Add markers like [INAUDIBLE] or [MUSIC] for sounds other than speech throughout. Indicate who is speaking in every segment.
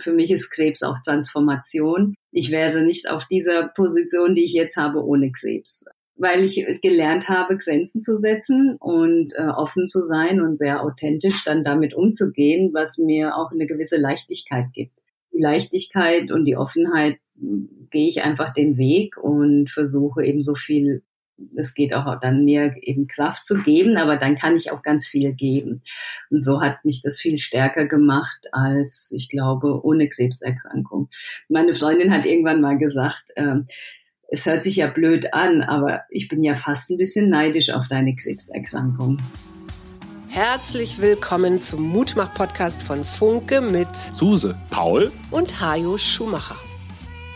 Speaker 1: Für mich ist Krebs auch Transformation. Ich wäre nicht auf dieser Position, die ich jetzt habe, ohne Krebs. Weil ich gelernt habe, Grenzen zu setzen und äh, offen zu sein und sehr authentisch dann damit umzugehen, was mir auch eine gewisse Leichtigkeit gibt. Die Leichtigkeit und die Offenheit gehe ich einfach den Weg und versuche eben so viel es geht auch dann mir eben Kraft zu geben, aber dann kann ich auch ganz viel geben. Und so hat mich das viel stärker gemacht als, ich glaube, ohne Krebserkrankung. Meine Freundin hat irgendwann mal gesagt, äh, es hört sich ja blöd an, aber ich bin ja fast ein bisschen neidisch auf deine Krebserkrankung.
Speaker 2: Herzlich willkommen zum Mutmach-Podcast von Funke mit
Speaker 3: Suse, Paul
Speaker 2: und Hajo Schumacher.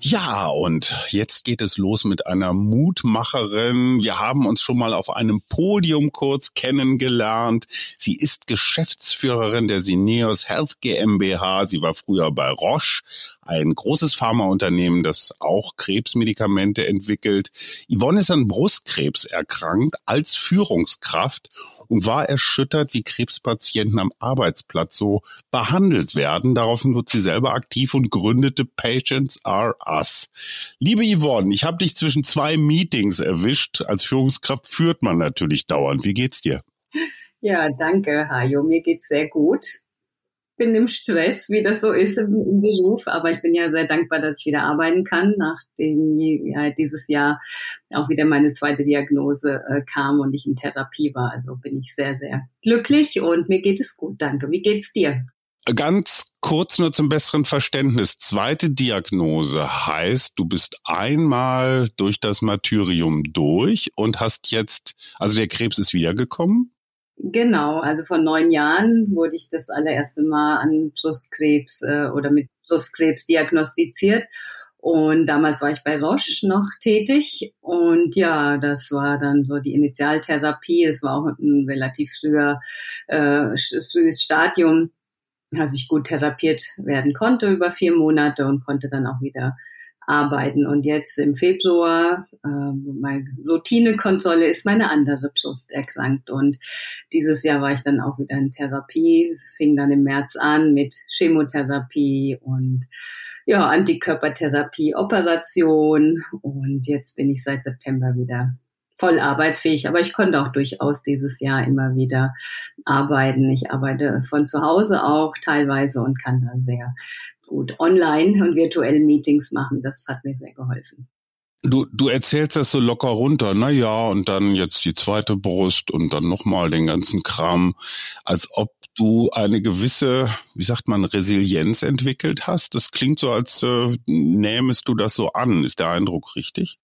Speaker 3: Ja, und jetzt geht es los mit einer Mutmacherin. Wir haben uns schon mal auf einem Podium kurz kennengelernt. Sie ist Geschäftsführerin der Sineos Health GmbH. Sie war früher bei Roche, ein großes Pharmaunternehmen, das auch Krebsmedikamente entwickelt. Yvonne ist an Brustkrebs erkrankt als Führungskraft und war erschüttert, wie Krebspatienten am Arbeitsplatz so behandelt werden. Daraufhin wird sie selber aktiv und gründete Patients Are Us. Liebe Yvonne, ich habe dich zwischen zwei Meetings erwischt. Als Führungskraft führt man natürlich dauernd. Wie geht's dir?
Speaker 1: Ja, danke, Hajo. Mir geht's sehr gut bin im Stress, wie das so ist im, im, Beruf, aber ich bin ja sehr dankbar, dass ich wieder arbeiten kann, nachdem ja, dieses Jahr auch wieder meine zweite Diagnose äh, kam und ich in Therapie war. Also bin ich sehr, sehr glücklich und mir geht es gut. Danke. Wie geht's dir?
Speaker 3: Ganz kurz nur zum besseren Verständnis. Zweite Diagnose heißt, du bist einmal durch das Martyrium durch und hast jetzt, also der Krebs ist wiedergekommen?
Speaker 1: Genau, also vor neun Jahren wurde ich das allererste Mal an Brustkrebs äh, oder mit Brustkrebs diagnostiziert. Und damals war ich bei Roche noch tätig. Und ja, das war dann so die Initialtherapie. Es war auch ein relativ früher, äh, frühes Stadium, als ich gut therapiert werden konnte über vier Monate und konnte dann auch wieder arbeiten. Und jetzt im Februar, äh, meine Routinekontrolle ist meine andere Brust erkrankt. Und dieses Jahr war ich dann auch wieder in Therapie. Es fing dann im März an mit Chemotherapie und ja, Antikörpertherapie, Operation. Und jetzt bin ich seit September wieder voll arbeitsfähig, aber ich konnte auch durchaus dieses Jahr immer wieder arbeiten. Ich arbeite von zu Hause auch teilweise und kann da sehr gut online und virtuelle Meetings machen. Das hat mir sehr geholfen.
Speaker 3: Du, du erzählst das so locker runter, na ja, und dann jetzt die zweite Brust und dann nochmal den ganzen Kram, als ob du eine gewisse, wie sagt man, Resilienz entwickelt hast. Das klingt so, als äh, nähmest du das so an. Ist der Eindruck richtig?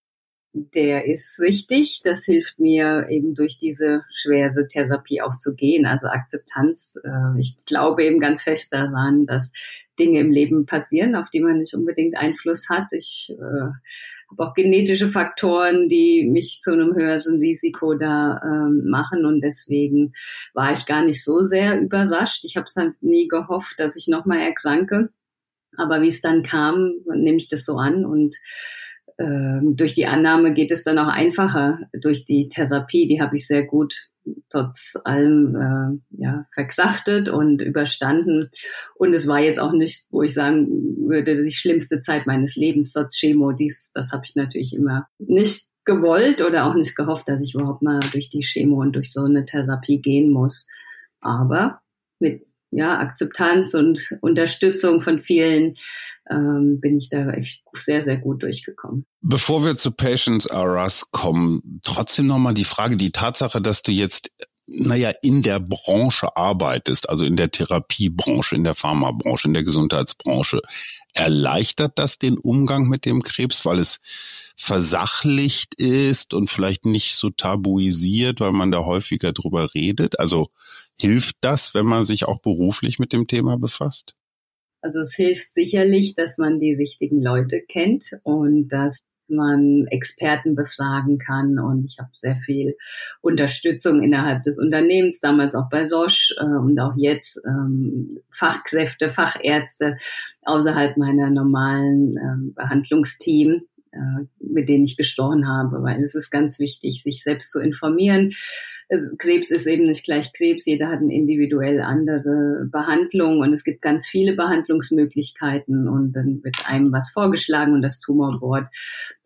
Speaker 1: Der ist richtig. Das hilft mir eben durch diese schwere Therapie auch zu gehen. Also Akzeptanz. Äh, ich glaube eben ganz fest daran, dass Dinge im Leben passieren, auf die man nicht unbedingt Einfluss hat. Ich äh, habe auch genetische Faktoren, die mich zu einem höheren Risiko da ähm, machen und deswegen war ich gar nicht so sehr überrascht. Ich habe es halt nie gehofft, dass ich nochmal erkranke, aber wie es dann kam, nehme ich das so an und durch die Annahme geht es dann auch einfacher durch die Therapie. Die habe ich sehr gut trotz allem äh, ja, verkraftet und überstanden. Und es war jetzt auch nicht, wo ich sagen würde, die schlimmste Zeit meines Lebens, trotz Chemo. Dies, das habe ich natürlich immer nicht gewollt oder auch nicht gehofft, dass ich überhaupt mal durch die Chemo und durch so eine Therapie gehen muss. Aber mit ja, Akzeptanz und Unterstützung von vielen ähm, bin ich da echt sehr, sehr gut durchgekommen.
Speaker 3: Bevor wir zu Patients Are Us kommen, trotzdem nochmal die Frage, die Tatsache, dass du jetzt naja, in der Branche arbeitest, also in der Therapiebranche, in der Pharmabranche, in der Gesundheitsbranche, erleichtert das den Umgang mit dem Krebs, weil es versachlicht ist und vielleicht nicht so tabuisiert, weil man da häufiger drüber redet? Also hilft das, wenn man sich auch beruflich mit dem Thema befasst?
Speaker 1: Also es hilft sicherlich, dass man die richtigen Leute kennt und dass man Experten befragen kann. Und ich habe sehr viel Unterstützung innerhalb des Unternehmens, damals auch bei Roche äh, und auch jetzt ähm, Fachkräfte, Fachärzte außerhalb meiner normalen äh, Behandlungsteam äh, mit denen ich gesprochen habe, weil es ist ganz wichtig, sich selbst zu informieren, Krebs ist eben nicht gleich Krebs. Jeder hat eine individuell andere Behandlung und es gibt ganz viele Behandlungsmöglichkeiten und dann wird einem was vorgeschlagen und das Tumorboard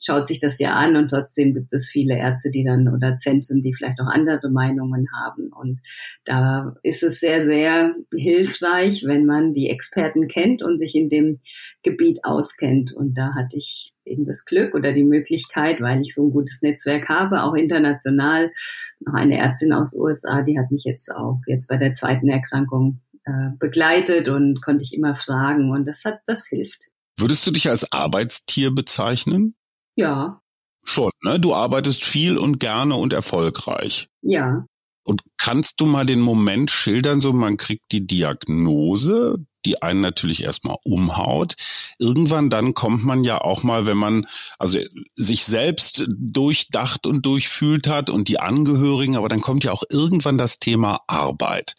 Speaker 1: schaut sich das ja an und trotzdem gibt es viele Ärzte, die dann oder Zentren, die vielleicht auch andere Meinungen haben und da ist es sehr, sehr hilfreich, wenn man die Experten kennt und sich in dem Gebiet auskennt und da hatte ich eben das Glück oder die Möglichkeit, weil ich so ein gutes Netzwerk habe, auch international. Noch eine Ärztin aus USA, die hat mich jetzt auch jetzt bei der zweiten Erkrankung äh, begleitet und konnte ich immer fragen und das hat, das hilft.
Speaker 3: Würdest du dich als Arbeitstier bezeichnen?
Speaker 1: Ja.
Speaker 3: Schon, ne? Du arbeitest viel und gerne und erfolgreich.
Speaker 1: Ja.
Speaker 3: Und kannst du mal den Moment schildern, so man kriegt die Diagnose, die einen natürlich erstmal umhaut. Irgendwann dann kommt man ja auch mal, wenn man also sich selbst durchdacht und durchfühlt hat und die Angehörigen, aber dann kommt ja auch irgendwann das Thema Arbeit.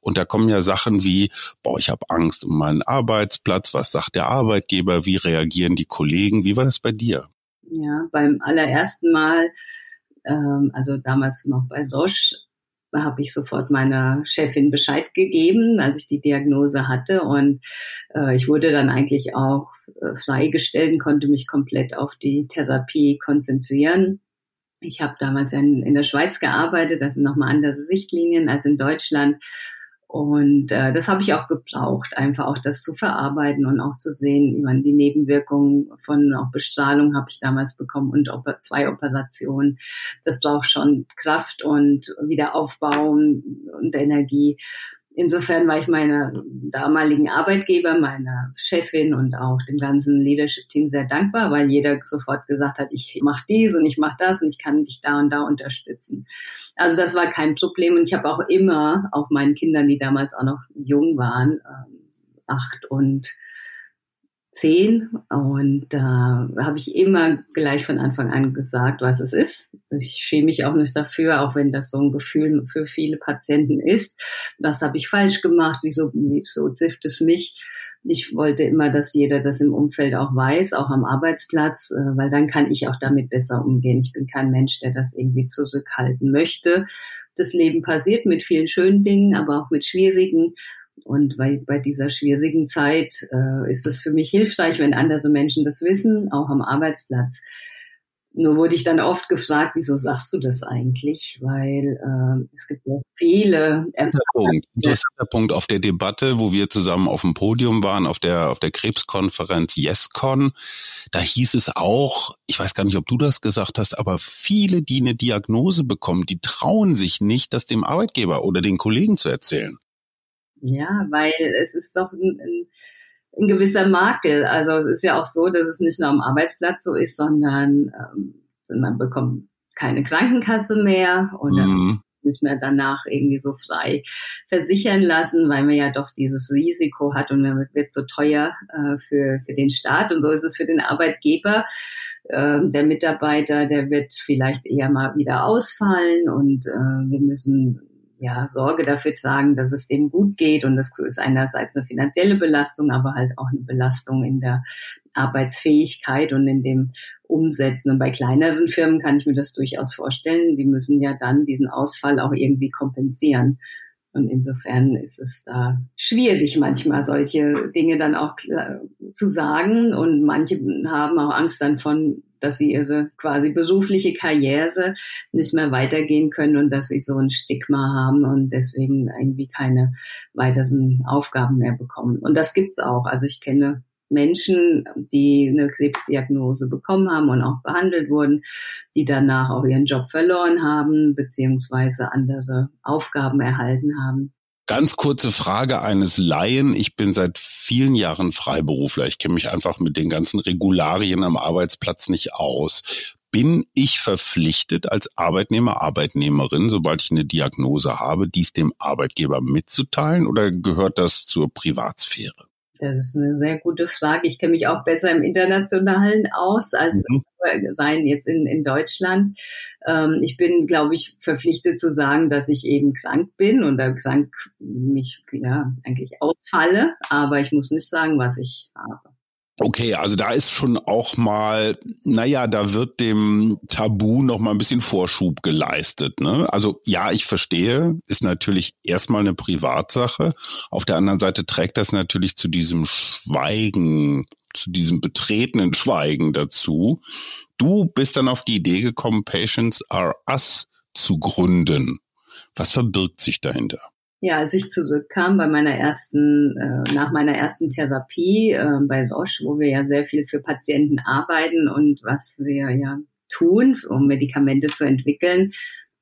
Speaker 3: Und da kommen ja Sachen wie, boah, ich habe Angst um meinen Arbeitsplatz, was sagt der Arbeitgeber, wie reagieren die Kollegen, wie war das bei dir?
Speaker 1: Ja, beim allerersten Mal, ähm, also damals noch bei Roche, habe ich sofort meiner Chefin Bescheid gegeben, als ich die Diagnose hatte. Und äh, ich wurde dann eigentlich auch äh, freigestellt und konnte mich komplett auf die Therapie konzentrieren. Ich habe damals in, in der Schweiz gearbeitet, das sind nochmal andere Richtlinien als in Deutschland. Und äh, das habe ich auch gebraucht, einfach auch das zu verarbeiten und auch zu sehen, ich meine, die Nebenwirkungen von auch Bestrahlung habe ich damals bekommen und auch zwei Operationen. Das braucht schon Kraft und Wiederaufbau und Energie. Insofern war ich meiner damaligen Arbeitgeber, meiner Chefin und auch dem ganzen Leadership-Team sehr dankbar, weil jeder sofort gesagt hat, ich mache dies und ich mache das und ich kann dich da und da unterstützen. Also das war kein Problem und ich habe auch immer, auch meinen Kindern, die damals auch noch jung waren, ähm, acht und zehn und da äh, habe ich immer gleich von Anfang an gesagt, was es ist. Ich schäme mich auch nicht dafür, auch wenn das so ein Gefühl für viele Patienten ist. Was habe ich falsch gemacht? Wieso, wieso trifft es mich? Ich wollte immer, dass jeder das im Umfeld auch weiß, auch am Arbeitsplatz, äh, weil dann kann ich auch damit besser umgehen. Ich bin kein Mensch, der das irgendwie zurückhalten möchte. Das Leben passiert mit vielen schönen Dingen, aber auch mit schwierigen. Und bei, bei dieser schwierigen Zeit äh, ist es für mich hilfreich, wenn andere Menschen das wissen, auch am Arbeitsplatz. Nur wurde ich dann oft gefragt, wieso sagst du das eigentlich? Weil äh, es gibt ja viele
Speaker 3: Erfahrungen. Interessanter Punkt auf der Debatte, wo wir zusammen auf dem Podium waren, auf der, auf der Krebskonferenz YesCon. Da hieß es auch, ich weiß gar nicht, ob du das gesagt hast, aber viele, die eine Diagnose bekommen, die trauen sich nicht, das dem Arbeitgeber oder den Kollegen zu erzählen.
Speaker 1: Ja, weil es ist doch ein, ein, ein gewisser Makel. Also es ist ja auch so, dass es nicht nur am Arbeitsplatz so ist, sondern ähm, man bekommt keine Krankenkasse mehr oder mhm. nicht mehr danach irgendwie so frei versichern lassen, weil man ja doch dieses Risiko hat und man wird so teuer äh, für, für den Staat und so ist es für den Arbeitgeber. Äh, der Mitarbeiter, der wird vielleicht eher mal wieder ausfallen und äh, wir müssen ja, Sorge dafür tragen, dass es dem gut geht. Und das ist einerseits eine finanzielle Belastung, aber halt auch eine Belastung in der Arbeitsfähigkeit und in dem Umsetzen. Und bei kleineren Firmen kann ich mir das durchaus vorstellen. Die müssen ja dann diesen Ausfall auch irgendwie kompensieren. Und insofern ist es da schwierig, manchmal solche Dinge dann auch zu sagen. Und manche haben auch Angst dann von, dass sie ihre quasi berufliche Karriere nicht mehr weitergehen können und dass sie so ein Stigma haben und deswegen irgendwie keine weiteren Aufgaben mehr bekommen. Und das gibt's auch. Also ich kenne Menschen, die eine Krebsdiagnose bekommen haben und auch behandelt wurden, die danach auch ihren Job verloren haben, beziehungsweise andere Aufgaben erhalten haben.
Speaker 3: Ganz kurze Frage eines Laien. Ich bin seit vielen Jahren Freiberufler. Ich kenne mich einfach mit den ganzen Regularien am Arbeitsplatz nicht aus. Bin ich verpflichtet als Arbeitnehmer, Arbeitnehmerin, sobald ich eine Diagnose habe, dies dem Arbeitgeber mitzuteilen oder gehört das zur Privatsphäre?
Speaker 1: Das ist eine sehr gute Frage. Ich kenne mich auch besser im Internationalen aus als mhm. sein jetzt in, in Deutschland. Ähm, ich bin, glaube ich, verpflichtet zu sagen, dass ich eben krank bin und dann krank mich ja eigentlich ausfalle, aber ich muss nicht sagen, was ich habe.
Speaker 3: Okay, also da ist schon auch mal, naja, da wird dem Tabu noch mal ein bisschen Vorschub geleistet. Ne? Also ja, ich verstehe, ist natürlich erstmal eine Privatsache. Auf der anderen Seite trägt das natürlich zu diesem Schweigen, zu diesem betretenen Schweigen dazu. Du bist dann auf die Idee gekommen, Patients are Us zu gründen. Was verbirgt sich dahinter?
Speaker 1: Ja, als ich zurückkam bei meiner ersten, äh, nach meiner ersten Therapie äh, bei SOSH, wo wir ja sehr viel für Patienten arbeiten und was wir ja tun, um Medikamente zu entwickeln,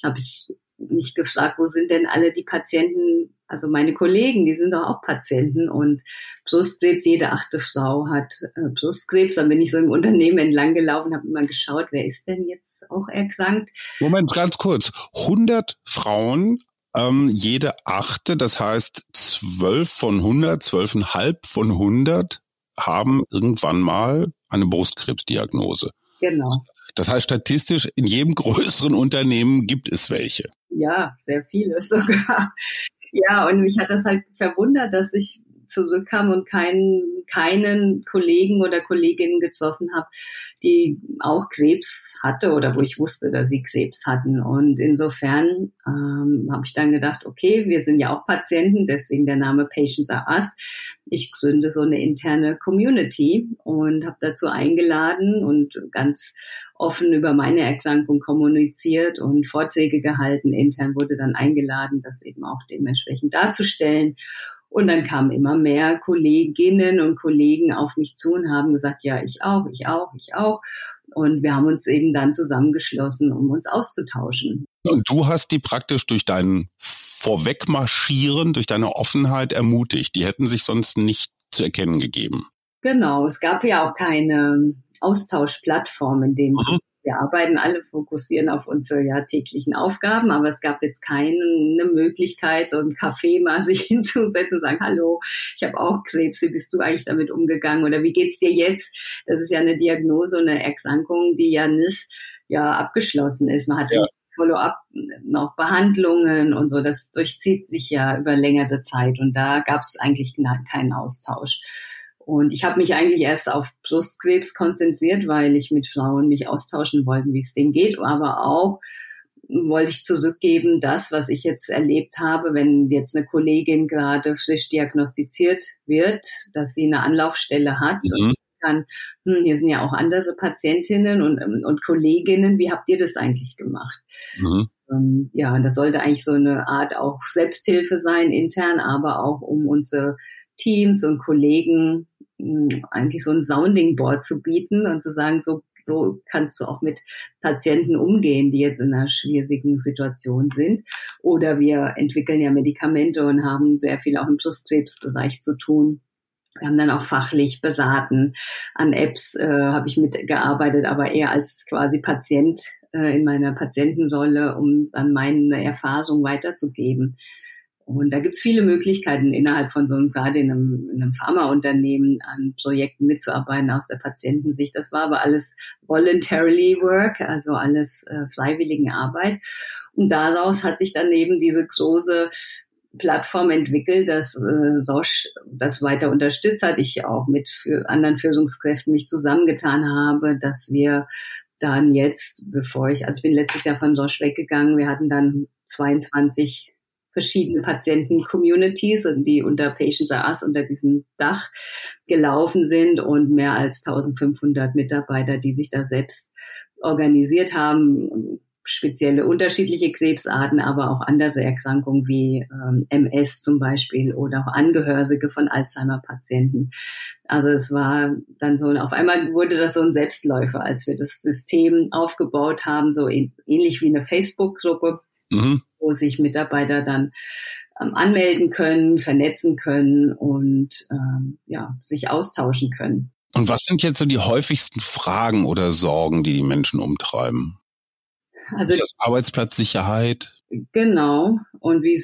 Speaker 1: habe ich mich gefragt, wo sind denn alle die Patienten, also meine Kollegen, die sind doch auch Patienten und Brustkrebs, jede achte Frau hat äh, Brustkrebs. Dann bin ich so im Unternehmen entlang gelaufen, habe immer geschaut, wer ist denn jetzt auch erkrankt.
Speaker 3: Moment, ganz kurz. 100 Frauen ähm, jede achte, das heißt zwölf von 100, zwölfeinhalb von 100 haben irgendwann mal eine Brustkrebsdiagnose.
Speaker 1: Genau.
Speaker 3: Das heißt, statistisch in jedem [LAUGHS] größeren Unternehmen gibt es welche.
Speaker 1: Ja, sehr viele sogar. Ja, und mich hat das halt verwundert, dass ich zurückkam und keinen, keinen Kollegen oder Kolleginnen getroffen habe, die auch Krebs hatte oder wo ich wusste, dass sie Krebs hatten. Und insofern ähm, habe ich dann gedacht, okay, wir sind ja auch Patienten, deswegen der Name Patients Are Us. Ich gründe so eine interne Community und habe dazu eingeladen und ganz offen über meine Erkrankung kommuniziert und Vorträge gehalten. Intern wurde dann eingeladen, das eben auch dementsprechend darzustellen. Und dann kamen immer mehr Kolleginnen und Kollegen auf mich zu und haben gesagt, ja, ich auch, ich auch, ich auch. Und wir haben uns eben dann zusammengeschlossen, um uns auszutauschen.
Speaker 3: Und du hast die praktisch durch dein Vorwegmarschieren, durch deine Offenheit ermutigt. Die hätten sich sonst nicht zu erkennen gegeben.
Speaker 1: Genau, es gab ja auch keine Austauschplattform in dem mhm wir arbeiten alle, fokussieren auf unsere ja, täglichen Aufgaben, aber es gab jetzt keine Möglichkeit, so ein Café mal [LAUGHS] sich hinzusetzen und sagen, hallo, ich habe auch Krebs, wie bist du eigentlich damit umgegangen oder wie geht's dir jetzt? Das ist ja eine Diagnose, eine Erkrankung, die ja nicht ja abgeschlossen ist. Man hat ja. Follow-up noch Behandlungen und so. Das durchzieht sich ja über längere Zeit und da gab es eigentlich keinen Austausch. Und ich habe mich eigentlich erst auf Brustkrebs konzentriert, weil ich mit Frauen mich austauschen wollte, wie es denen geht, aber auch wollte ich zurückgeben, das, was ich jetzt erlebt habe, wenn jetzt eine Kollegin gerade frisch diagnostiziert wird, dass sie eine Anlaufstelle hat mhm. und kann, hm, hier sind ja auch andere Patientinnen und, und Kolleginnen, wie habt ihr das eigentlich gemacht? Mhm. Ähm, ja, das sollte eigentlich so eine Art auch Selbsthilfe sein, intern, aber auch um unsere Teams und Kollegen eigentlich so ein Sounding Board zu bieten und zu sagen, so, so kannst du auch mit Patienten umgehen, die jetzt in einer schwierigen Situation sind. Oder wir entwickeln ja Medikamente und haben sehr viel auch im Brustkrebsbereich zu tun. Wir haben dann auch fachlich beraten. An Apps äh, habe ich mitgearbeitet, aber eher als quasi Patient äh, in meiner Patientenrolle, um dann meine Erfahrung weiterzugeben. Und da gibt's viele Möglichkeiten innerhalb von so einem, gerade in einem, in einem Pharmaunternehmen an Projekten mitzuarbeiten aus der Patientensicht. Das war aber alles voluntarily work, also alles äh, freiwillige Arbeit. Und daraus hat sich dann eben diese große Plattform entwickelt, dass äh, Roche das weiter unterstützt hat. Ich auch mit für anderen Führungskräften mich zusammengetan habe, dass wir dann jetzt, bevor ich, also ich bin letztes Jahr von Roche weggegangen, wir hatten dann 22 verschiedene Patienten-Communities, die unter Patients Are Us, unter diesem Dach gelaufen sind und mehr als 1500 Mitarbeiter, die sich da selbst organisiert haben, spezielle unterschiedliche Krebsarten, aber auch andere Erkrankungen wie ähm, MS zum Beispiel oder auch Angehörige von Alzheimer-Patienten. Also es war dann so, auf einmal wurde das so ein Selbstläufer, als wir das System aufgebaut haben, so ähnlich wie eine Facebook-Gruppe, mhm. wo sich Mitarbeiter dann ähm, anmelden können, vernetzen können und ähm, ja, sich austauschen können.
Speaker 3: Und was sind jetzt so die häufigsten Fragen oder Sorgen, die die Menschen umtreiben? Also ist das Arbeitsplatzsicherheit?
Speaker 1: Genau. Und wie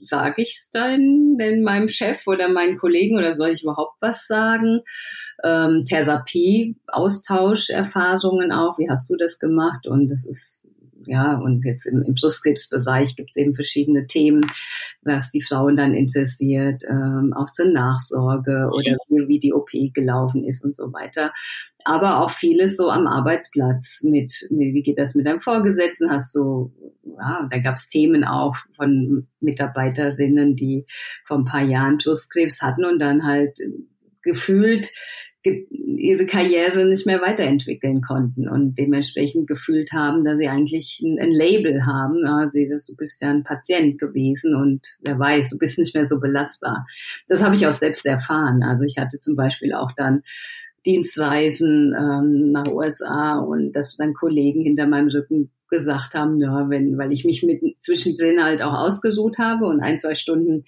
Speaker 1: sage ich es dann denn meinem Chef oder meinen Kollegen oder soll ich überhaupt was sagen? Ähm, Therapie, Austausch, Erfahrungen auch. Wie hast du das gemacht? Und das ist ja, und jetzt im, im Brustkrebsbereich gibt es eben verschiedene Themen, was die Frauen dann interessiert, ähm, auch zur Nachsorge oder wie, wie die OP gelaufen ist und so weiter. Aber auch vieles so am Arbeitsplatz mit, mit wie geht das mit deinem Vorgesetzten? Hast du, ja, da gab es Themen auch von Mitarbeiterinnen, die vor ein paar Jahren Brustkrebs hatten und dann halt gefühlt ihre Karriere nicht mehr weiterentwickeln konnten und dementsprechend gefühlt haben, dass sie eigentlich ein, ein Label haben. Ja, du bist ja ein Patient gewesen und wer weiß, du bist nicht mehr so belastbar. Das habe ich auch selbst erfahren. Also ich hatte zum Beispiel auch dann Dienstreisen ähm, nach USA und dass dann Kollegen hinter meinem Rücken gesagt haben, ja, wenn, weil ich mich mit zwischendrin halt auch ausgesucht habe und ein, zwei Stunden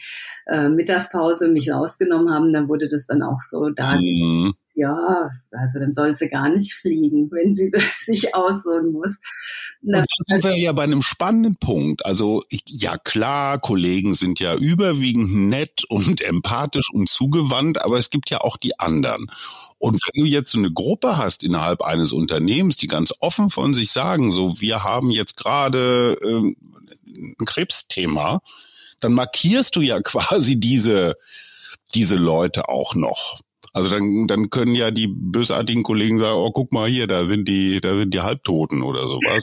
Speaker 1: äh, Mittagspause mich rausgenommen haben, dann wurde das dann auch so da. Mhm. Ja, also dann soll sie gar nicht fliegen, [LAUGHS] wenn sie sich aussuchen muss.
Speaker 3: Und dann sind wir ja bei einem spannenden Punkt. Also ja klar, Kollegen sind ja überwiegend nett und [LAUGHS] empathisch und zugewandt, aber es gibt ja auch die anderen. Und wenn du jetzt so eine Gruppe hast innerhalb eines Unternehmens, die ganz offen von sich sagen, so wir haben jetzt gerade ähm, ein Krebsthema, dann markierst du ja [LAUGHS] quasi diese diese Leute auch noch. Also dann, dann können ja die bösartigen Kollegen sagen, oh, guck mal hier, da sind die, da sind die Halbtoten oder sowas.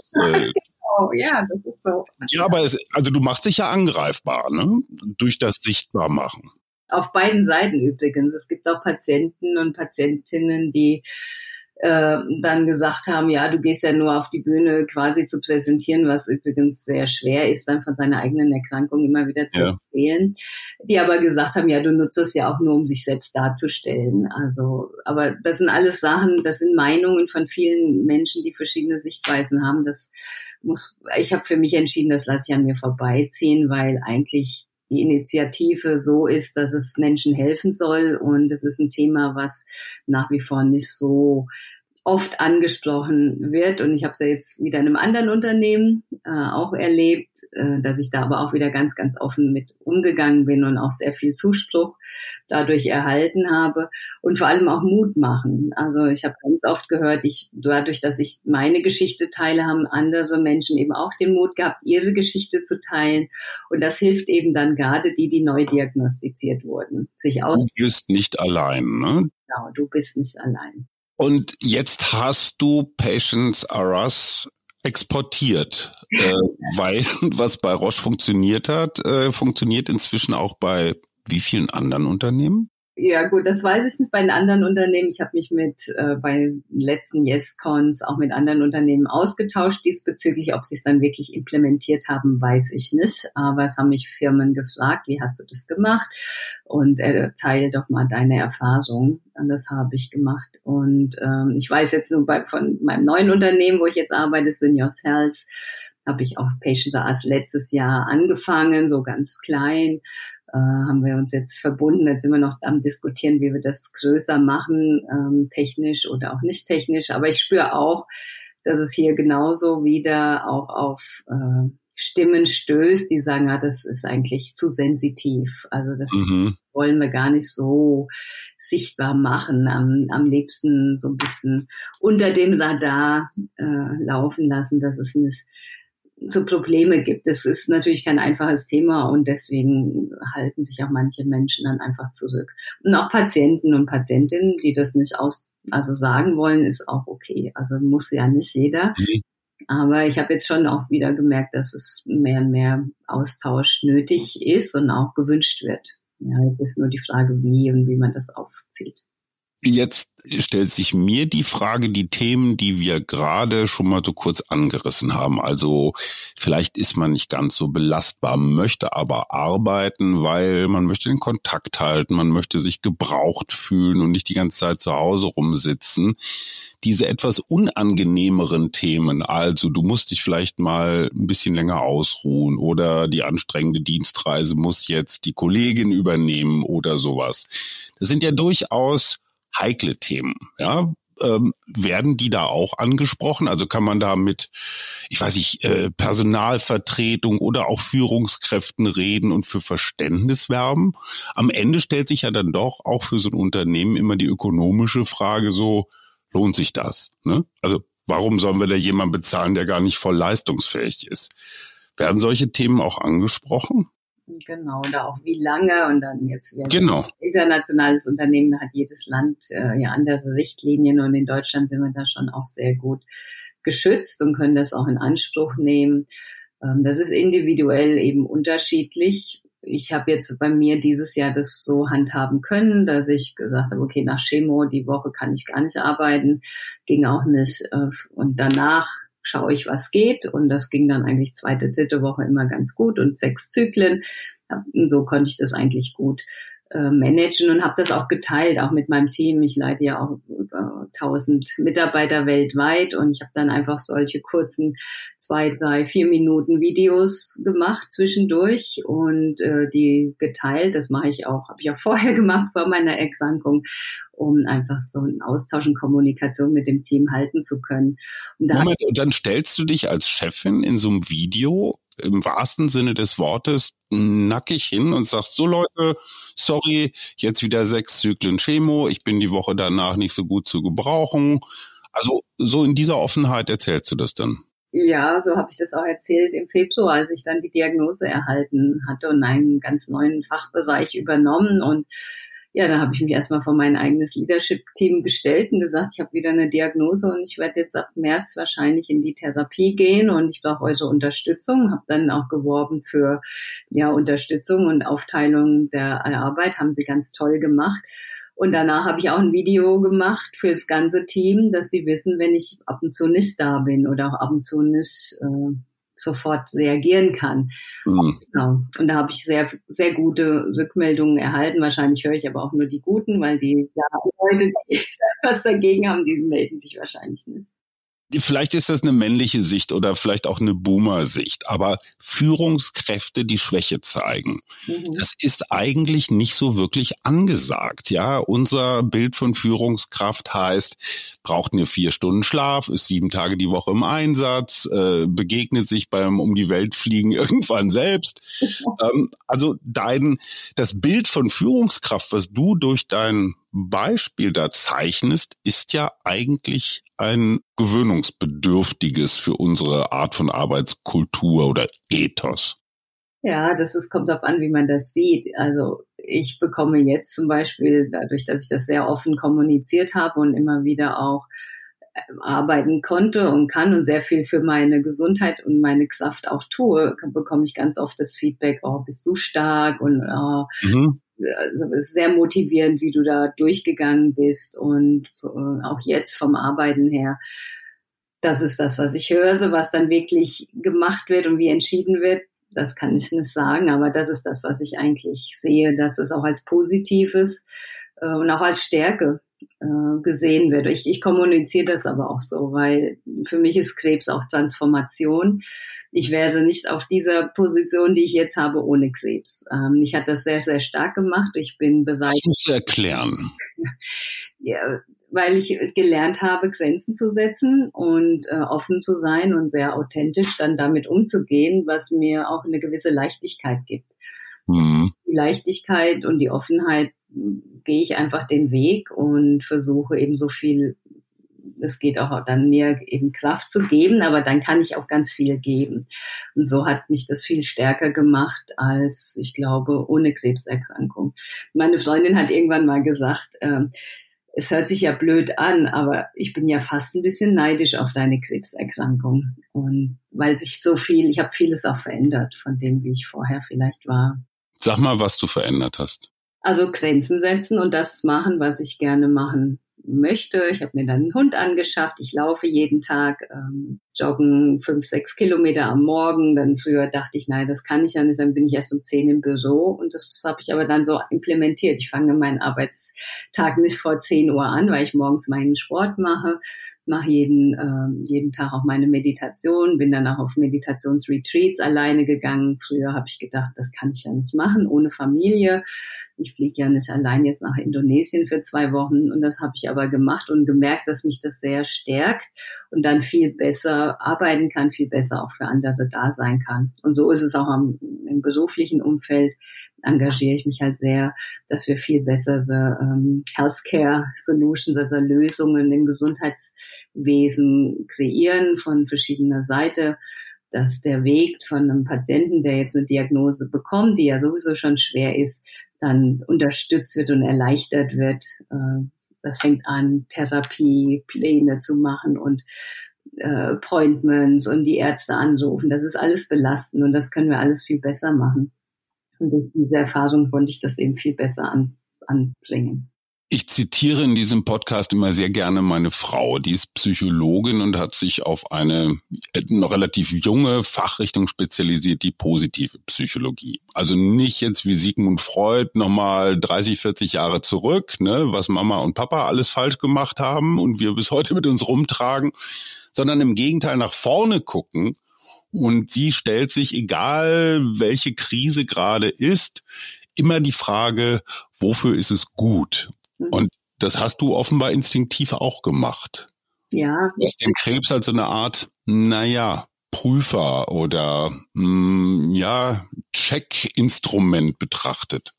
Speaker 1: oh, [LAUGHS] ja, das ist so.
Speaker 3: Ja, aber es, also du machst dich ja angreifbar, ne? Durch das Sichtbarmachen.
Speaker 1: Auf beiden Seiten übrigens. Es gibt auch Patienten und Patientinnen, die äh, dann gesagt haben, ja, du gehst ja nur auf die Bühne quasi zu präsentieren, was übrigens sehr schwer ist, dann von seiner eigenen Erkrankung immer wieder zu ja. erzählen. Die aber gesagt haben, ja, du nutzt es ja auch nur, um sich selbst darzustellen. Also, aber das sind alles Sachen, das sind Meinungen von vielen Menschen, die verschiedene Sichtweisen haben. Das muss, ich habe für mich entschieden, das lasse ich an mir vorbeiziehen, weil eigentlich die Initiative so ist, dass es Menschen helfen soll. Und es ist ein Thema, was nach wie vor nicht so oft angesprochen wird. Und ich habe es ja jetzt wieder in einem anderen Unternehmen äh, auch erlebt, äh, dass ich da aber auch wieder ganz, ganz offen mit umgegangen bin und auch sehr viel Zuspruch dadurch erhalten habe und vor allem auch Mut machen. Also ich habe ganz oft gehört, ich dadurch, dass ich meine Geschichte teile, haben andere Menschen eben auch den Mut gehabt, ihre Geschichte zu teilen. Und das hilft eben dann gerade die, die neu diagnostiziert wurden, sich aus.
Speaker 3: Du bist nicht allein, ne?
Speaker 1: Genau, du bist nicht allein.
Speaker 3: Und jetzt hast du Patients R Us exportiert, äh, [LAUGHS] weil was bei Roche funktioniert hat, äh, funktioniert inzwischen auch bei wie vielen anderen Unternehmen?
Speaker 1: Ja gut, das weiß ich nicht bei den anderen Unternehmen. Ich habe mich mit äh, bei letzten YesCons auch mit anderen Unternehmen ausgetauscht diesbezüglich. Ob sie es dann wirklich implementiert haben, weiß ich nicht. Aber es haben mich Firmen gefragt, wie hast du das gemacht? Und äh, teile doch mal deine Erfahrung. Und das habe ich gemacht. Und ähm, ich weiß jetzt nur bei, von meinem neuen Unternehmen, wo ich jetzt arbeite, Seniors Health, habe ich auch Patients AS letztes Jahr angefangen, so ganz klein äh, haben wir uns jetzt verbunden. Jetzt sind wir noch am diskutieren, wie wir das größer machen, ähm, technisch oder auch nicht technisch. Aber ich spüre auch, dass es hier genauso wieder auch auf äh, Stimmen stößt, die sagen, ah, das ist eigentlich zu sensitiv. Also das mhm. wollen wir gar nicht so sichtbar machen. Am, am liebsten so ein bisschen unter dem Radar äh, laufen lassen, dass es nicht so Probleme gibt. Das ist natürlich kein einfaches Thema und deswegen halten sich auch manche Menschen dann einfach zurück. Und auch Patienten und Patientinnen, die das nicht aus, also sagen wollen, ist auch okay. Also muss ja nicht jeder. Mhm. Aber ich habe jetzt schon auch wieder gemerkt, dass es mehr und mehr Austausch nötig ist und auch gewünscht wird. Ja, jetzt ist nur die Frage, wie und wie man das aufzieht.
Speaker 3: Jetzt stellt sich mir die Frage, die Themen, die wir gerade schon mal so kurz angerissen haben. Also vielleicht ist man nicht ganz so belastbar, möchte aber arbeiten, weil man möchte den Kontakt halten, man möchte sich gebraucht fühlen und nicht die ganze Zeit zu Hause rumsitzen. Diese etwas unangenehmeren Themen, also du musst dich vielleicht mal ein bisschen länger ausruhen oder die anstrengende Dienstreise muss jetzt die Kollegin übernehmen oder sowas. Das sind ja durchaus heikle Themen, ja, ähm, werden die da auch angesprochen? Also kann man da mit, ich weiß nicht, äh, Personalvertretung oder auch Führungskräften reden und für Verständnis werben? Am Ende stellt sich ja dann doch auch für so ein Unternehmen immer die ökonomische Frage so, lohnt sich das? Ne? Also warum sollen wir da jemanden bezahlen, der gar nicht voll leistungsfähig ist? Werden solche Themen auch angesprochen?
Speaker 1: Genau, und auch wie lange und dann jetzt
Speaker 3: wieder genau.
Speaker 1: internationales Unternehmen, da hat jedes Land äh, ja andere Richtlinien und in Deutschland sind wir da schon auch sehr gut geschützt und können das auch in Anspruch nehmen. Ähm, das ist individuell eben unterschiedlich. Ich habe jetzt bei mir dieses Jahr das so handhaben können, dass ich gesagt habe, okay, nach Chemo die Woche kann ich gar nicht arbeiten, ging auch nicht. Äh, und danach schaue ich, was geht. Und das ging dann eigentlich zweite, dritte Woche immer ganz gut und sechs Zyklen. So konnte ich das eigentlich gut äh, managen und habe das auch geteilt, auch mit meinem Team. Ich leite ja auch über 1000 Mitarbeiter weltweit und ich habe dann einfach solche kurzen zwei, drei, vier Minuten Videos gemacht zwischendurch und äh, die geteilt. Das mache ich auch, habe ich auch [LAUGHS] vorher gemacht vor meiner Erkrankung, um einfach so einen Austausch und Kommunikation mit dem Team halten zu können.
Speaker 3: Und da Moment, dann stellst du dich als Chefin in so einem Video im wahrsten Sinne des Wortes nackig hin und sagst, so Leute, sorry, jetzt wieder sechs Zyklen Chemo, ich bin die Woche danach nicht so gut zu gebrauchen. Also so in dieser Offenheit erzählst du das dann.
Speaker 1: Ja, so habe ich das auch erzählt im Februar, als ich dann die Diagnose erhalten hatte und einen ganz neuen Fachbereich übernommen und ja, da habe ich mich erstmal vor mein eigenes Leadership-Team gestellt und gesagt, ich habe wieder eine Diagnose und ich werde jetzt ab März wahrscheinlich in die Therapie gehen und ich brauche eure Unterstützung. Habe dann auch geworben für ja Unterstützung und Aufteilung der Arbeit, haben sie ganz toll gemacht. Und danach habe ich auch ein Video gemacht für das ganze Team, dass sie wissen, wenn ich ab und zu nicht da bin oder auch ab und zu nicht äh, sofort reagieren kann. Mhm. Genau. Und da habe ich sehr, sehr gute Rückmeldungen erhalten. Wahrscheinlich höre ich aber auch nur die guten, weil die ja, Leute, die [LAUGHS] was dagegen haben, die melden sich wahrscheinlich nicht.
Speaker 3: Vielleicht ist das eine männliche Sicht oder vielleicht auch eine Boomer-Sicht, aber Führungskräfte, die Schwäche zeigen, mhm. das ist eigentlich nicht so wirklich angesagt. Ja, unser Bild von Führungskraft heißt, braucht nur vier Stunden Schlaf, ist sieben Tage die Woche im Einsatz, äh, begegnet sich beim um die Welt fliegen [LAUGHS] irgendwann selbst. [LAUGHS] ähm, also dein, das Bild von Führungskraft, was du durch dein Beispiel da zeichnest, ist ja eigentlich ein gewöhnungsbedürftiges für unsere Art von Arbeitskultur oder Ethos.
Speaker 1: Ja, das ist, kommt darauf an, wie man das sieht. Also ich bekomme jetzt zum Beispiel, dadurch, dass ich das sehr offen kommuniziert habe und immer wieder auch äh, arbeiten konnte und kann und sehr viel für meine Gesundheit und meine Kraft auch tue, bekomme ich ganz oft das Feedback, oh, bist du stark und oh, mhm also ist sehr motivierend, wie du da durchgegangen bist und äh, auch jetzt vom Arbeiten her. Das ist das, was ich höre, so was dann wirklich gemacht wird und wie entschieden wird. Das kann ich nicht sagen, aber das ist das, was ich eigentlich sehe, dass es auch als Positives äh, und auch als Stärke äh, gesehen wird. Ich, ich kommuniziere das aber auch so, weil für mich ist Krebs auch Transformation ich wäre nicht auf dieser Position, die ich jetzt habe, ohne Krebs. Ähm, mich hat das sehr, sehr stark gemacht. Ich bin bereit. Das
Speaker 3: musst du erklären. [LAUGHS]
Speaker 1: ja, weil ich gelernt habe, Grenzen zu setzen und äh, offen zu sein und sehr authentisch dann damit umzugehen, was mir auch eine gewisse Leichtigkeit gibt. Mhm. Die Leichtigkeit und die Offenheit gehe ich einfach den Weg und versuche eben so viel es geht auch dann mir eben Kraft zu geben, aber dann kann ich auch ganz viel geben. Und so hat mich das viel stärker gemacht als, ich glaube, ohne Krebserkrankung. Meine Freundin hat irgendwann mal gesagt, äh, es hört sich ja blöd an, aber ich bin ja fast ein bisschen neidisch auf deine Krebserkrankung. Und weil sich so viel, ich habe vieles auch verändert von dem, wie ich vorher vielleicht war.
Speaker 3: Sag mal, was du verändert hast.
Speaker 1: Also Grenzen setzen und das machen, was ich gerne machen möchte. Ich habe mir dann einen Hund angeschafft. Ich laufe jeden Tag, ähm, joggen fünf, sechs Kilometer am Morgen. Dann früher dachte ich, nein, das kann ich ja nicht. Dann bin ich erst um zehn im Büro und das habe ich aber dann so implementiert. Ich fange meinen Arbeitstag nicht vor zehn Uhr an, weil ich morgens meinen Sport mache mache jeden, äh, jeden Tag auch meine Meditation, bin dann auch auf Meditationsretreats alleine gegangen. Früher habe ich gedacht, das kann ich ja nicht machen, ohne Familie. Ich fliege ja nicht allein jetzt nach Indonesien für zwei Wochen und das habe ich aber gemacht und gemerkt, dass mich das sehr stärkt und dann viel besser arbeiten kann, viel besser auch für andere da sein kann. Und so ist es auch am, im beruflichen Umfeld engagiere ich mich halt sehr, dass wir viel bessere ähm, Healthcare Solutions, also Lösungen im Gesundheitswesen kreieren von verschiedener Seite, dass der Weg von einem Patienten, der jetzt eine Diagnose bekommt, die ja sowieso schon schwer ist, dann unterstützt wird und erleichtert wird. Äh, das fängt an, Therapiepläne zu machen und äh, Appointments und die Ärzte anrufen. Das ist alles belastend und das können wir alles viel besser machen. Und durch diese Erfahrung konnte ich das eben viel besser an, anbringen.
Speaker 3: Ich zitiere in diesem Podcast immer sehr gerne meine Frau. Die ist Psychologin und hat sich auf eine noch relativ junge Fachrichtung spezialisiert, die positive Psychologie. Also nicht jetzt wie Sigmund Freud nochmal 30, 40 Jahre zurück, ne, was Mama und Papa alles falsch gemacht haben und wir bis heute mit uns rumtragen, sondern im Gegenteil nach vorne gucken und sie stellt sich, egal welche Krise gerade ist, immer die Frage, wofür ist es gut? Mhm. Und das hast du offenbar instinktiv auch gemacht.
Speaker 1: Ja.
Speaker 3: Du hast den Krebs als so eine Art, naja, Prüfer oder mh, hm, ja, Check-Instrument betrachtet.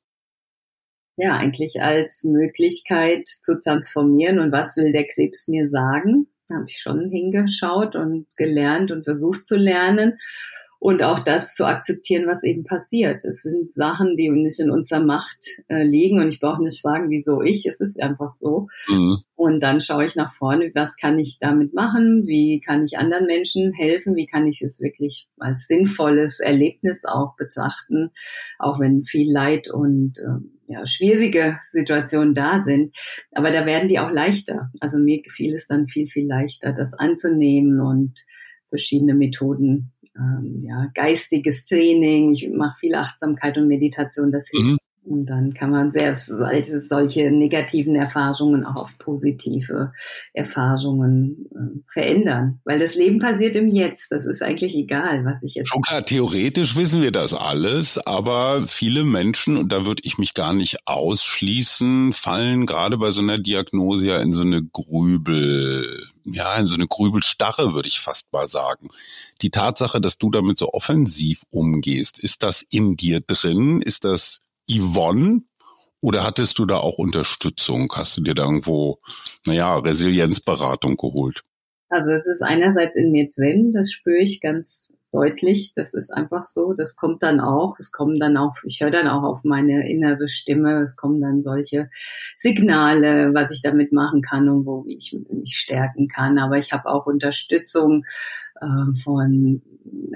Speaker 1: Ja, eigentlich als Möglichkeit zu transformieren und was will der Krebs mir sagen? Habe ich schon hingeschaut und gelernt und versucht zu lernen und auch das zu akzeptieren, was eben passiert. Es sind Sachen, die nicht in unserer Macht äh, liegen und ich brauche nicht fragen, wieso ich. Es ist einfach so. Mhm. Und dann schaue ich nach vorne, was kann ich damit machen? Wie kann ich anderen Menschen helfen? Wie kann ich es wirklich als sinnvolles Erlebnis auch betrachten, auch wenn viel Leid und äh, ja, schwierige Situationen da sind. Aber da werden die auch leichter. Also mir gefiel es dann viel, viel leichter, das anzunehmen und verschiedene Methoden, ähm, ja, geistiges Training. Ich mache viel Achtsamkeit und Meditation, das hilft mhm. Und dann kann man sehr solche, negativen Erfahrungen auch auf positive Erfahrungen äh, verändern. Weil das Leben passiert im Jetzt. Das ist eigentlich egal, was ich jetzt.
Speaker 3: Schon klar, theoretisch wissen wir das alles, aber viele Menschen, und da würde ich mich gar nicht ausschließen, fallen gerade bei so einer Diagnose ja in so eine Grübel, ja, in so eine Grübelstarre, würde ich fast mal sagen. Die Tatsache, dass du damit so offensiv umgehst, ist das in dir drin? Ist das Yvonne oder hattest du da auch Unterstützung? Hast du dir da irgendwo, naja, Resilienzberatung geholt?
Speaker 1: Also es ist einerseits in mir drin, das spüre ich ganz deutlich. Das ist einfach so. Das kommt dann auch. Es kommen dann auch, ich höre dann auch auf meine innere Stimme. Es kommen dann solche Signale, was ich damit machen kann und wo ich mich stärken kann. Aber ich habe auch Unterstützung äh, von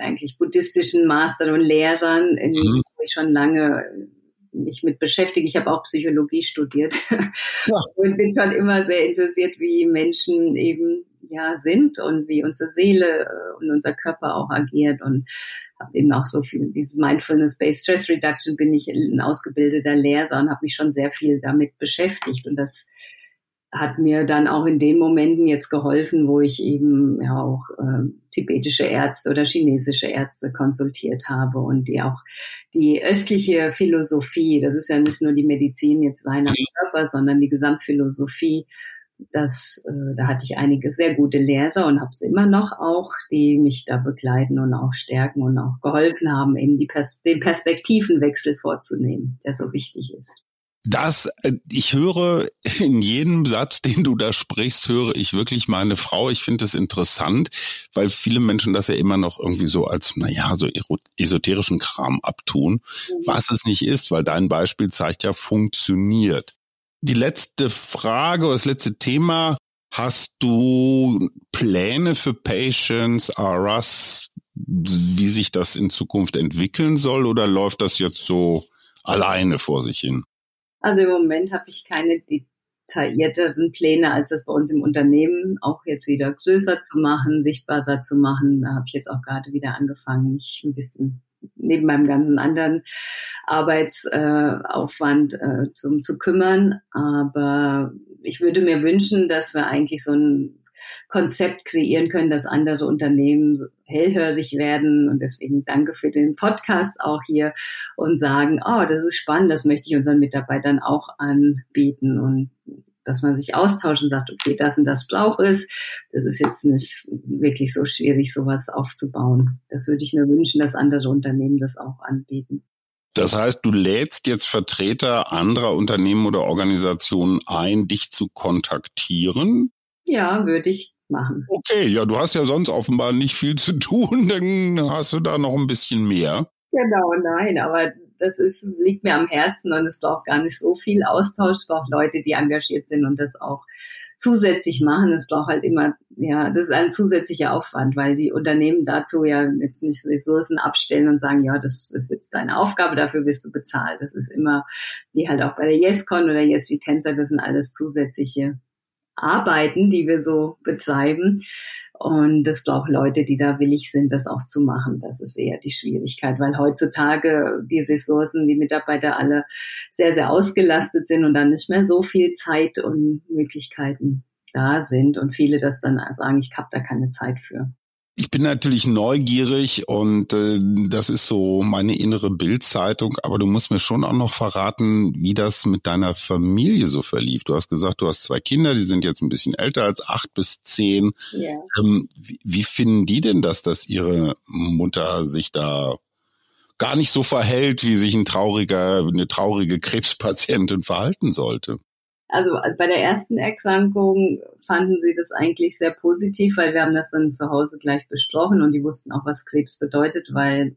Speaker 1: eigentlich buddhistischen Mastern und Lehrern, in, mhm. wo ich schon lange mich mit beschäftige. Ich habe auch Psychologie studiert [LAUGHS] ja. und bin schon immer sehr interessiert, wie Menschen eben ja sind und wie unsere Seele äh, und unser Körper auch agiert und habe eben auch so viel dieses Mindfulness-Based Stress Reduction bin ich ein ausgebildeter Lehrer und habe mich schon sehr viel damit beschäftigt und das hat mir dann auch in den Momenten jetzt geholfen, wo ich eben ja auch äh, tibetische Ärzte oder chinesische Ärzte konsultiert habe und die auch die östliche Philosophie, das ist ja nicht nur die Medizin jetzt seiner mhm. Körper, sondern die Gesamtphilosophie, das, äh, da hatte ich einige sehr gute Lehrer und habe es immer noch auch, die mich da begleiten und auch stärken und auch geholfen haben, eben die Pers den Perspektivenwechsel vorzunehmen, der so wichtig ist.
Speaker 3: Das, äh, ich höre in jedem Satz, den du da sprichst, höre ich wirklich meine Frau. Ich finde es interessant, weil viele Menschen das ja immer noch irgendwie so als, naja, so esoterischen Kram abtun, mhm. was es nicht ist, weil dein Beispiel zeigt ja, funktioniert. Die letzte Frage, das letzte Thema, hast du Pläne für Patients, RS, wie sich das in Zukunft entwickeln soll oder läuft das jetzt so alleine vor sich hin?
Speaker 1: Also im Moment habe ich keine detaillierteren Pläne, als das bei uns im Unternehmen auch jetzt wieder größer zu machen, sichtbarer zu machen. Da habe ich jetzt auch gerade wieder angefangen, mich ein bisschen neben meinem ganzen anderen Arbeitsaufwand äh, zum zu kümmern. Aber ich würde mir wünschen, dass wir eigentlich so ein Konzept kreieren können, dass andere Unternehmen hellhörig werden. Und deswegen danke für den Podcast auch hier und sagen, oh, das ist spannend, das möchte ich unseren Mitarbeitern auch anbieten. Und dass man sich austauscht und sagt, okay, das und das braucht es. Das ist jetzt nicht wirklich so schwierig, sowas aufzubauen. Das würde ich mir wünschen, dass andere Unternehmen das auch anbieten.
Speaker 3: Das heißt, du lädst jetzt Vertreter anderer Unternehmen oder Organisationen ein, dich zu kontaktieren.
Speaker 1: Ja, würde ich machen.
Speaker 3: Okay, ja, du hast ja sonst offenbar nicht viel zu tun, [LAUGHS] dann hast du da noch ein bisschen mehr.
Speaker 1: Genau, nein, aber das ist, liegt mir am Herzen und es braucht gar nicht so viel Austausch. Es braucht Leute, die engagiert sind und das auch zusätzlich machen. Es braucht halt immer, ja, das ist ein zusätzlicher Aufwand, weil die Unternehmen dazu ja jetzt nicht Ressourcen abstellen und sagen, ja, das ist jetzt deine Aufgabe, dafür wirst du bezahlt. Das ist immer, wie halt auch bei der YesCon oder Yes We Cancer, das sind alles zusätzliche Arbeiten, die wir so betreiben. Und es braucht Leute, die da willig sind, das auch zu machen. Das ist eher die Schwierigkeit, weil heutzutage die Ressourcen, die Mitarbeiter alle sehr, sehr ausgelastet sind und dann nicht mehr so viel Zeit und Möglichkeiten da sind und viele das dann sagen, ich habe da keine Zeit für.
Speaker 3: Ich bin natürlich neugierig und äh, das ist so meine innere Bildzeitung, aber du musst mir schon auch noch verraten, wie das mit deiner Familie so verlief. Du hast gesagt, du hast zwei Kinder, die sind jetzt ein bisschen älter als acht bis zehn. Yeah. Ähm, wie, wie finden die denn das, dass ihre Mutter sich da gar nicht so verhält, wie sich ein trauriger, eine traurige Krebspatientin verhalten sollte?
Speaker 1: Also bei der ersten Erkrankung fanden sie das eigentlich sehr positiv, weil wir haben das dann zu Hause gleich besprochen und die wussten auch, was Krebs bedeutet, weil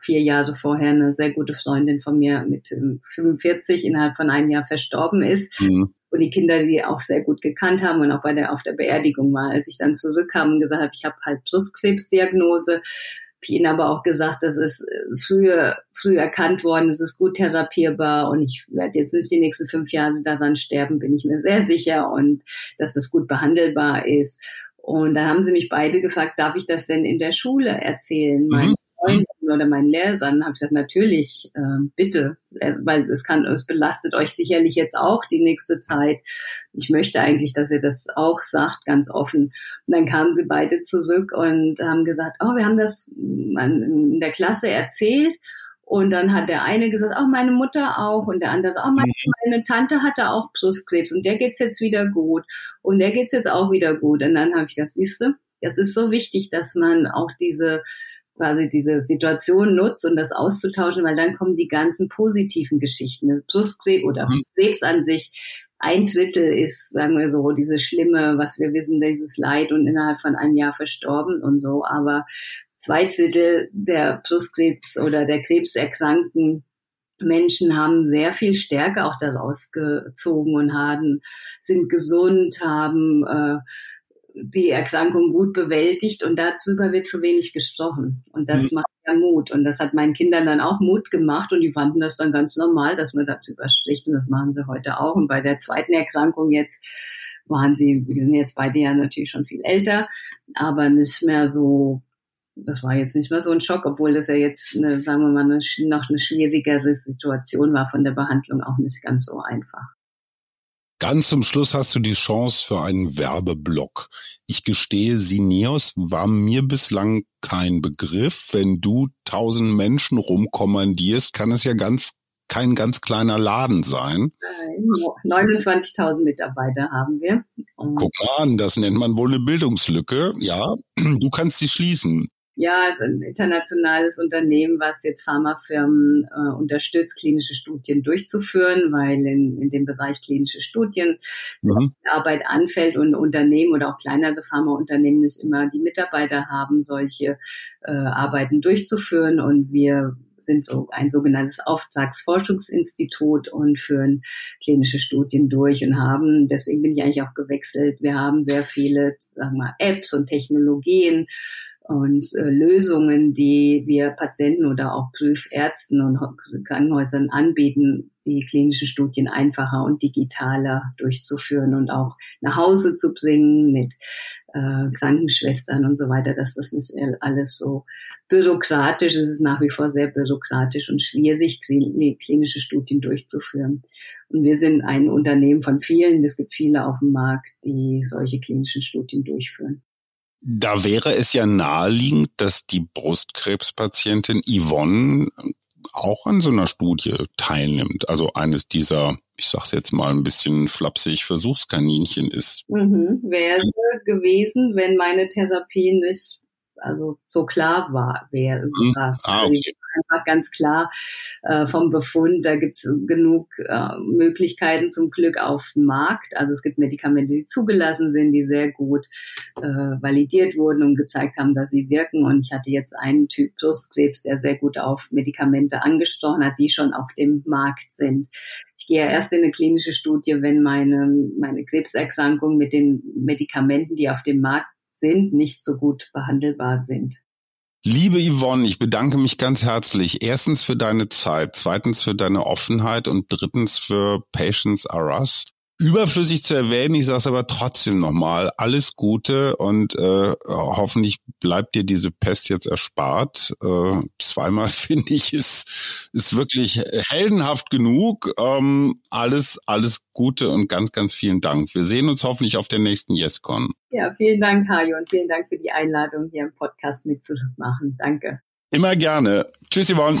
Speaker 1: vier Jahre vorher eine sehr gute Freundin von mir mit 45 innerhalb von einem Jahr verstorben ist. Mhm. Und die Kinder, die auch sehr gut gekannt haben und auch bei der, auf der Beerdigung war. Als ich dann zurückkam und gesagt habe, ich habe halt Brustkrebsdiagnose, ich ihnen aber auch gesagt, das ist äh, früher, früh erkannt worden, es ist gut therapierbar und ich werde jetzt nicht die nächsten fünf Jahre daran sterben, bin ich mir sehr sicher und dass das gut behandelbar ist. Und dann haben sie mich beide gefragt, darf ich das denn in der Schule erzählen? Mhm. Freunden oder meinen Lehrern habe ich gesagt, natürlich, äh, bitte, weil es kann, es belastet euch sicherlich jetzt auch die nächste Zeit. Ich möchte eigentlich, dass ihr das auch sagt, ganz offen. Und dann kamen sie beide zurück und haben gesagt, oh, wir haben das in der Klasse erzählt. Und dann hat der eine gesagt, auch oh, meine Mutter auch. Und der andere, auch oh, meine, mhm. meine Tante hatte auch Brustkrebs. Und der geht's jetzt wieder gut. Und der geht's jetzt auch wieder gut. Und dann habe ich gesagt, siehst du, es ist so wichtig, dass man auch diese quasi diese Situation nutzt und das auszutauschen, weil dann kommen die ganzen positiven Geschichten. Brustkrebs oder mhm. Krebs an sich. Ein Drittel ist, sagen wir so, diese schlimme, was wir wissen, dieses Leid und innerhalb von einem Jahr verstorben und so. Aber zwei Drittel der Brustkrebs oder der krebserkrankten Menschen haben sehr viel Stärke auch daraus gezogen und haben, sind gesund, haben äh, die Erkrankung gut bewältigt und darüber wird zu wenig gesprochen. Und das mhm. macht ja Mut. Und das hat meinen Kindern dann auch Mut gemacht und die fanden das dann ganz normal, dass man darüber spricht. Und das machen sie heute auch. Und bei der zweiten Erkrankung jetzt waren sie, wir sind jetzt beide ja natürlich schon viel älter, aber nicht mehr so, das war jetzt nicht mehr so ein Schock, obwohl das ja jetzt, eine, sagen wir mal, eine, noch eine schwierigere Situation war von der Behandlung auch nicht ganz so einfach.
Speaker 3: Ganz zum Schluss hast du die Chance für einen Werbeblock. Ich gestehe, Sineos war mir bislang kein Begriff. Wenn du tausend Menschen rumkommandierst, kann es ja ganz kein ganz kleiner Laden sein.
Speaker 1: Nein, 29.000 Mitarbeiter haben wir.
Speaker 3: Und Guck mal an, das nennt man wohl eine Bildungslücke. Ja, [CLEARS THROAT] du kannst sie schließen.
Speaker 1: Ja, es ist ein internationales Unternehmen, was jetzt Pharmafirmen äh, unterstützt, klinische Studien durchzuführen, weil in, in dem Bereich klinische Studien mhm. Arbeit anfällt und Unternehmen oder auch kleinere Pharmaunternehmen nicht immer die Mitarbeiter haben, solche äh, Arbeiten durchzuführen. Und wir sind so ein sogenanntes Auftragsforschungsinstitut und führen klinische Studien durch und haben, deswegen bin ich eigentlich auch gewechselt, wir haben sehr viele, sagen wir, Apps und Technologien, und äh, Lösungen, die wir Patienten oder auch Prüfärzten und Krankenhäusern anbieten, die klinischen Studien einfacher und digitaler durchzuführen und auch nach Hause zu bringen mit äh, Krankenschwestern und so weiter, dass das nicht alles so bürokratisch ist. Es ist nach wie vor sehr bürokratisch und schwierig, klinische Studien durchzuführen. Und wir sind ein Unternehmen von vielen. Es gibt viele auf dem Markt, die solche klinischen Studien durchführen.
Speaker 3: Da wäre es ja naheliegend, dass die Brustkrebspatientin Yvonne auch an so einer Studie teilnimmt. Also eines dieser, ich sag's jetzt mal ein bisschen flapsig, Versuchskaninchen ist.
Speaker 1: Mhm. Wäre gewesen, wenn meine Therapie nicht also so klar war, wer mhm. war. Ah, okay. Einfach ganz klar äh, vom Befund, da gibt's genug äh, Möglichkeiten zum Glück auf dem Markt. Also es gibt Medikamente, die zugelassen sind, die sehr gut äh, validiert wurden und gezeigt haben, dass sie wirken. Und ich hatte jetzt einen Typ Brustkrebs, der sehr gut auf Medikamente angesprochen hat, die schon auf dem Markt sind. Ich gehe ja erst in eine klinische Studie, wenn meine, meine Krebserkrankung mit den Medikamenten, die auf dem Markt sind, nicht so gut behandelbar sind.
Speaker 3: Liebe Yvonne, ich bedanke mich ganz herzlich. Erstens für deine Zeit, zweitens für deine Offenheit und drittens für Patience Are Us überflüssig zu erwähnen. Ich sage es aber trotzdem nochmal. Alles Gute und äh, hoffentlich bleibt dir diese Pest jetzt erspart. Äh, zweimal [LAUGHS] finde ich ist ist wirklich heldenhaft genug. Ähm, alles alles Gute und ganz ganz vielen Dank. Wir sehen uns hoffentlich auf der nächsten YesCon.
Speaker 1: Ja, vielen Dank, Hajo, und vielen Dank für die Einladung, hier im Podcast mitzumachen. Danke.
Speaker 3: Immer gerne. Tschüss, Yvonne.